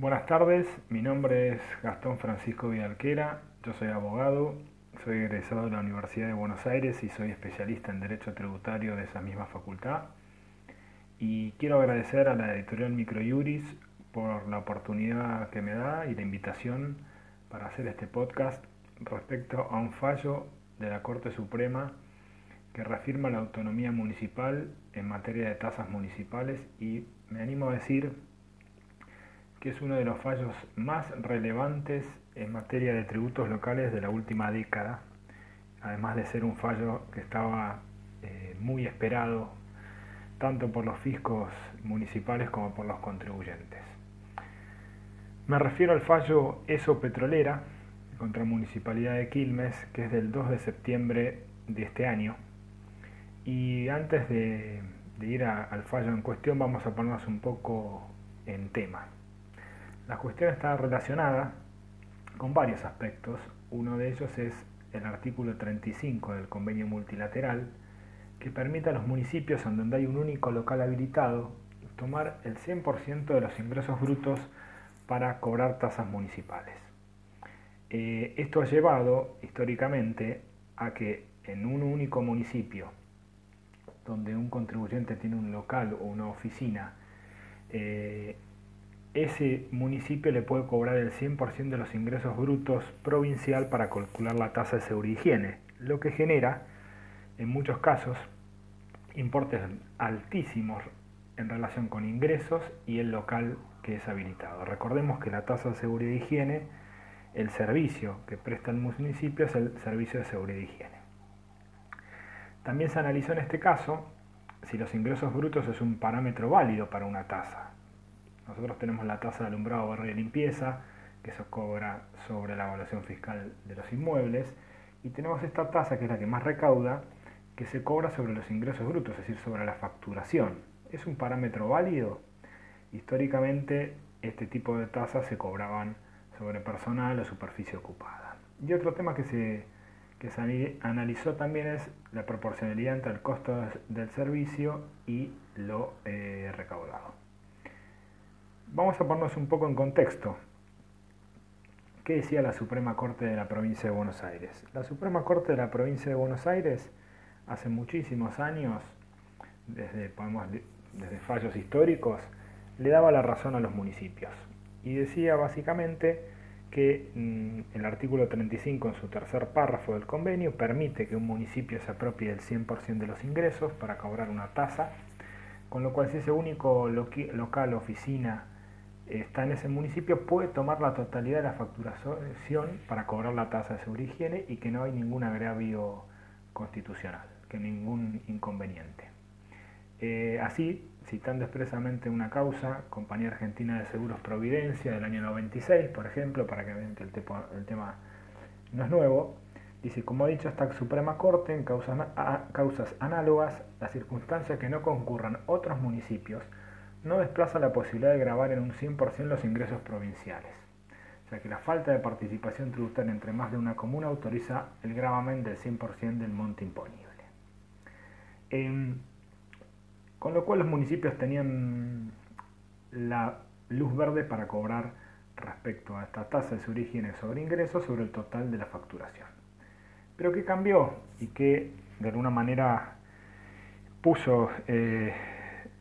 Buenas tardes, mi nombre es Gastón Francisco Vidalquera, yo soy abogado, soy egresado de la Universidad de Buenos Aires y soy especialista en Derecho Tributario de esa misma facultad. Y quiero agradecer a la editorial Microjuris por la oportunidad que me da y la invitación para hacer este podcast respecto a un fallo de la Corte Suprema que reafirma la autonomía municipal en materia de tasas municipales y me animo a decir que es uno de los fallos más relevantes en materia de tributos locales de la última década, además de ser un fallo que estaba eh, muy esperado tanto por los fiscos municipales como por los contribuyentes. Me refiero al fallo ESO Petrolera contra Municipalidad de Quilmes, que es del 2 de septiembre de este año. Y antes de, ir al fallo en cuestión, vamos a ponernos un poco en tema. La cuestión está relacionada con varios aspectos. Uno de ellos es el artículo 35 del convenio multilateral, que permite a los municipios en donde hay un único local habilitado tomar el 100% de los ingresos brutos para cobrar tasas municipales. Eh, esto ha llevado históricamente a que en un único municipio, donde un contribuyente tiene un local o una oficina, eh, ese municipio le puede cobrar el 100% de los ingresos brutos provincial para calcular la tasa de seguridad y higiene, lo que genera, en muchos casos, importes altísimos en relación con ingresos y el local que es habilitado. Recordemos que la tasa de seguridad y higiene, el servicio que presta el municipio es el servicio de seguridad y higiene. También se analizó en este caso si los ingresos brutos es un parámetro válido para una tasa. Nosotros tenemos la tasa de alumbrado, barrio y limpieza, que se cobra sobre la evaluación fiscal de los inmuebles, y tenemos esta tasa, que es la que más recauda, que se cobra sobre los ingresos brutos, es decir, sobre la facturación. ¿Es un parámetro válido? Históricamente, este tipo de tasas se cobraban sobre personal o superficie ocupada. Y otro tema que se, se analizó también es la proporcionalidad entre el costo del servicio y lo eh, recaudado. Vamos a ponernos un poco en contexto. ¿Qué decía la Suprema Corte de la Provincia de Buenos Aires? La Suprema Corte de la Provincia de Buenos Aires, hace muchísimos años, desde, podemos, desde fallos históricos, le daba la razón a los municipios. Y decía básicamente que mm, el artículo 35 en su tercer párrafo del convenio permite que un municipio se apropie del 100% de los ingresos para cobrar una tasa, con lo cual si ese único local, oficina, está en ese municipio puede tomar la totalidad de la facturación para cobrar la tasa de seguridad y higiene y que no hay ningún agravio constitucional, que ningún inconveniente. Eh, así, citando expresamente una causa, Compañía Argentina de Seguros Providencia del año 96, por ejemplo, para que vean que el, tema no es nuevo, dice, como ha dicho esta Suprema Corte, en causas, causas análogas, la circunstancia que no concurran otros municipios no desplaza la posibilidad de grabar en un 100% los ingresos provinciales. Sea que la falta de participación tributaria entre más de una comuna autoriza el gravamen del 100% del monte imponible. Em, con lo cual los municipios tenían la luz verde para cobrar respecto a esta tasa de su origen sobre ingresos sobre el total de la facturación. Pero ¿qué cambió y que de alguna manera puso eh,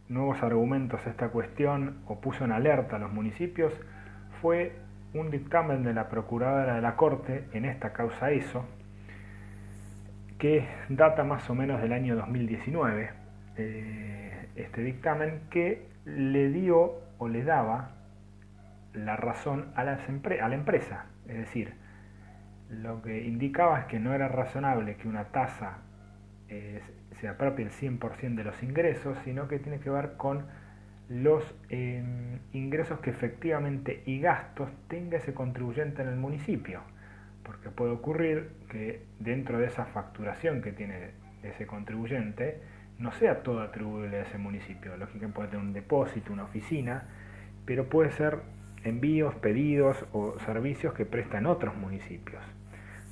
nuevos argumentos a esta cuestión o puso en alerta a los municipios fue un dictamen de la Procuradora de la Corte en esta causa ESO, que data más o menos del año 2019, eh, este dictamen que le dio o le daba la razón a, a la empresa, es decir, lo que indicaba es que no era razonable que una tasa eh, se apropie el 100% de los ingresos, sino que tiene que ver con los em, ingresos que efectivamente y gastos tenga ese contribuyente en el municipio. Porque puede ocurrir que dentro de esa facturación que tiene ese contribuyente no sea todo atribuible a ese municipio. Lógicamente puede tener un depósito, una oficina, pero puede ser envíos, pedidos o servicios que prestan otros municipios.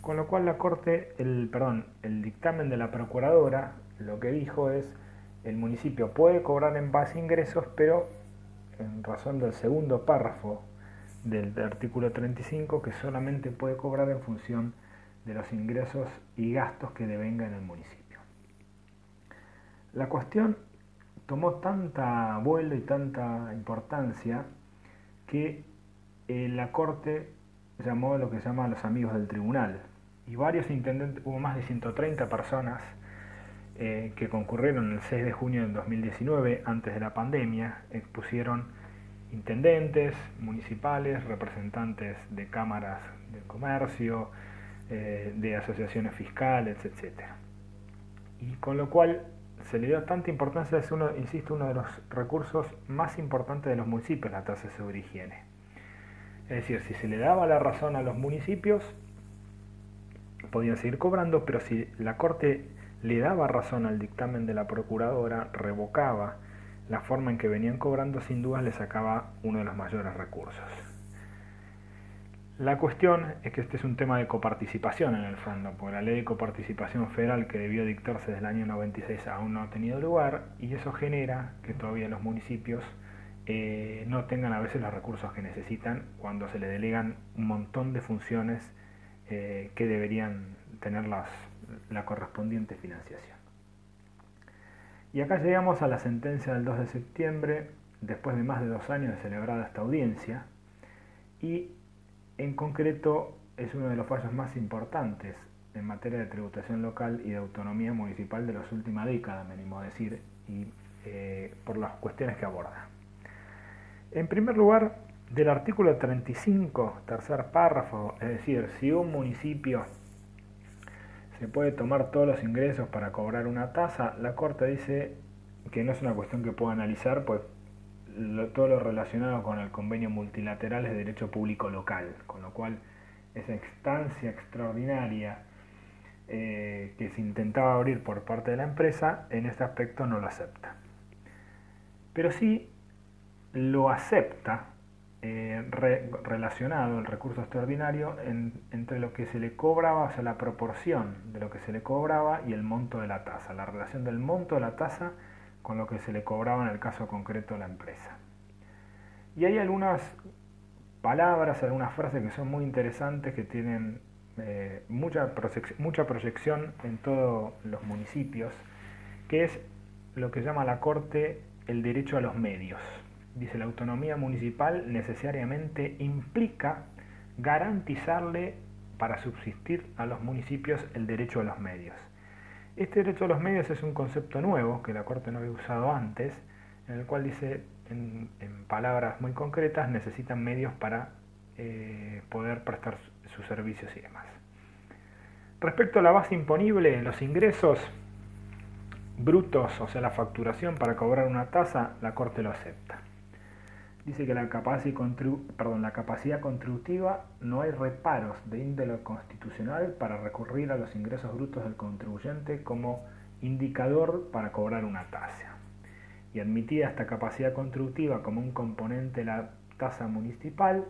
Con lo cual la Corte, el, perdón, el dictamen de la Procuradora lo que dijo es el municipio puede cobrar en base a ingresos, pero en razón del segundo párrafo del artículo 35 que solamente puede cobrar en función de los ingresos y gastos que devenga en el municipio. La cuestión tomó tanta vuelo y tanta importancia que eh, la Corte llamó a lo que se llama los amigos del tribunal y varios intendentes, hubo más de 130 personas eh, que concurrieron el 6 de junio del 2019, antes de la pandemia, expusieron intendentes municipales, representantes de cámaras de comercio, eh, de asociaciones fiscales, etc. Y con lo cual se le dio tanta importancia, es uno, insisto, uno de los recursos más importantes de los municipios, la tasa y higiene. Es decir, si se le daba la razón a los municipios, podían seguir cobrando, pero si la Corte le daba razón al dictamen de la Procuradora, revocaba la forma en que venían cobrando, sin duda le sacaba uno de los mayores recursos. La cuestión es que este es un tema de coparticipación en el fondo, porque la ley de coparticipación federal que debió dictarse desde el año 96 aún no ha tenido lugar y eso genera que todavía los municipios eh, no tengan a veces los recursos que necesitan cuando se le delegan un montón de funciones eh, que deberían tener la correspondiente financiación. Y acá llegamos a la sentencia del 2 de septiembre, después de más de dos años de celebrada esta audiencia, y en concreto es uno de los fallos más importantes en materia de tributación local y de autonomía municipal de las últimas décadas, me animo a decir, y eh, por las cuestiones que aborda. En primer lugar, del artículo 35, tercer párrafo, es decir, si un municipio se puede tomar todos los ingresos para cobrar una tasa, la Corte dice que no es una cuestión que pueda analizar, pues todo lo relacionado con el convenio multilateral es de derecho público local, con lo cual esa instancia extraordinaria eh, que se intentaba abrir por parte de la empresa, en este aspecto no lo acepta. Pero sí lo acepta eh, relacionado el recurso extraordinario entre lo que se le cobraba, o sea, la proporción de lo que se le cobraba y el monto de la tasa, la relación del monto de la tasa con lo que se le cobraba en el caso concreto de la empresa. Y hay algunas palabras, algunas frases que son muy interesantes, que tienen eh, mucha, mucha proyección en todos los municipios, que es lo que llama la Corte el derecho a los medios dice la autonomía municipal necesariamente implica garantizarle para subsistir a los municipios el derecho a los medios. Este derecho a los medios es un concepto nuevo que la Corte no había usado antes, en el cual dice, en, palabras muy concretas, necesitan medios para eh, poder prestar sus servicios y demás. Respecto a la base imponible, los ingresos brutos, o sea, la facturación para cobrar una tasa, la Corte lo acepta dice que la capacidad, perdón, la capacidad contributiva no hay reparos de índole constitucional para recurrir a los ingresos brutos del contribuyente como indicador para cobrar una tasa. Y admitida esta capacidad contributiva como un componente de la tasa municipal,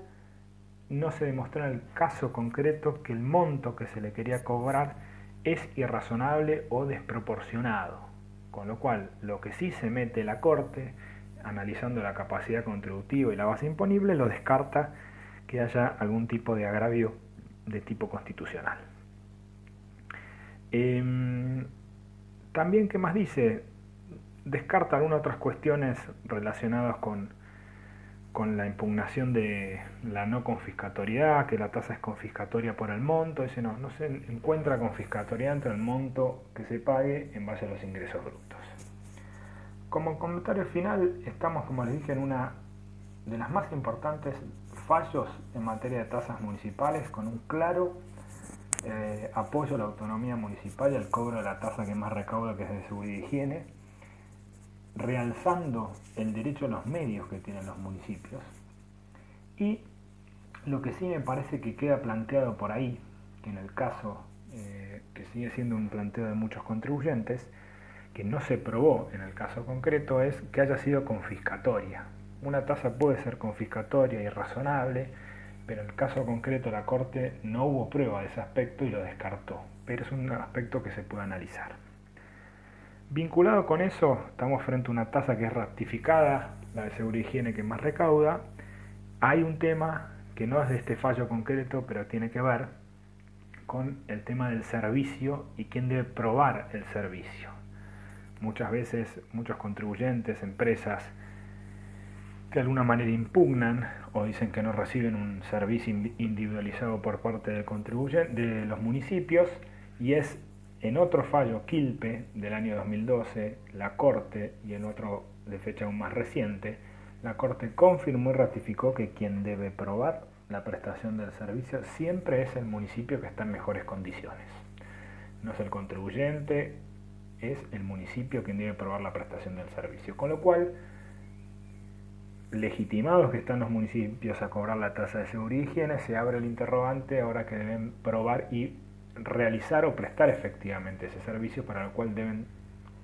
no se demostró en el caso concreto que el monto que se le quería cobrar es irrazonable o desproporcionado. Con lo cual, lo que sí se mete la Corte analizando la capacidad contributiva y la base imponible, lo descarta que haya algún tipo de agravio de tipo constitucional. Em, también, ¿qué más dice? Descarta algunas otras cuestiones relacionadas con, con la impugnación de la no confiscatoriedad, que la tasa es confiscatoria por el monto, dice no, no se encuentra confiscatoriedad entre el monto que se pague en base a los ingresos brutos. Como comentario final, estamos, como les dije, en una de las más importantes fallos en materia de tasas municipales, con un claro eh, apoyo a la autonomía municipal y al cobro de la tasa que más recauda, que es de seguridad y higiene, realzando el derecho a los medios que tienen los municipios. Y lo que sí me parece que queda planteado por ahí, que en el caso eh, que sigue siendo un planteo de muchos contribuyentes, que no se probó en el caso concreto es que haya sido confiscatoria. Una tasa puede ser confiscatoria y razonable, pero en el caso concreto la Corte no hubo prueba de ese aspecto y lo descartó, pero es un aspecto que se puede analizar. Vinculado con eso, estamos frente a una tasa que es ratificada, la de seguridad y higiene que más recauda. Hay un tema que no es de este fallo concreto, pero tiene que ver con el tema del servicio y quién debe probar el servicio. Muchas veces muchos contribuyentes, empresas, de alguna manera impugnan o dicen que no reciben un servicio individualizado por parte del de los municipios y es en otro fallo Quilpe del año 2012 la Corte y en otro de fecha aún más reciente la Corte confirmó y ratificó que quien debe probar la prestación del servicio siempre es el municipio que está en mejores condiciones. No es el contribuyente, es el municipio quien debe probar la prestación del servicio. Con lo cual, legitimados que están los municipios a cobrar la tasa de seguridad y higiene, se abre el interrogante ahora que deben probar y realizar o prestar efectivamente ese servicio para el cual deben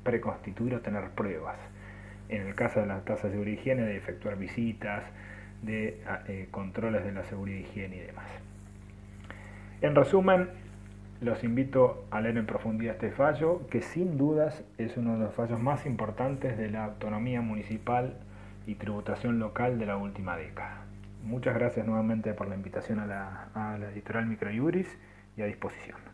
preconstituir o tener pruebas. En el caso de la tasa de seguridad y higiene, de efectuar visitas, de ah, eh, controles de la seguridad y higiene y demás. En resumen, los invito a leer en profundidad este fallo, que sin dudas es uno de los fallos más importantes de la autonomía municipal y tributación local de la última década. Muchas gracias nuevamente por la invitación a la, a editorial Microjuris y a disposición.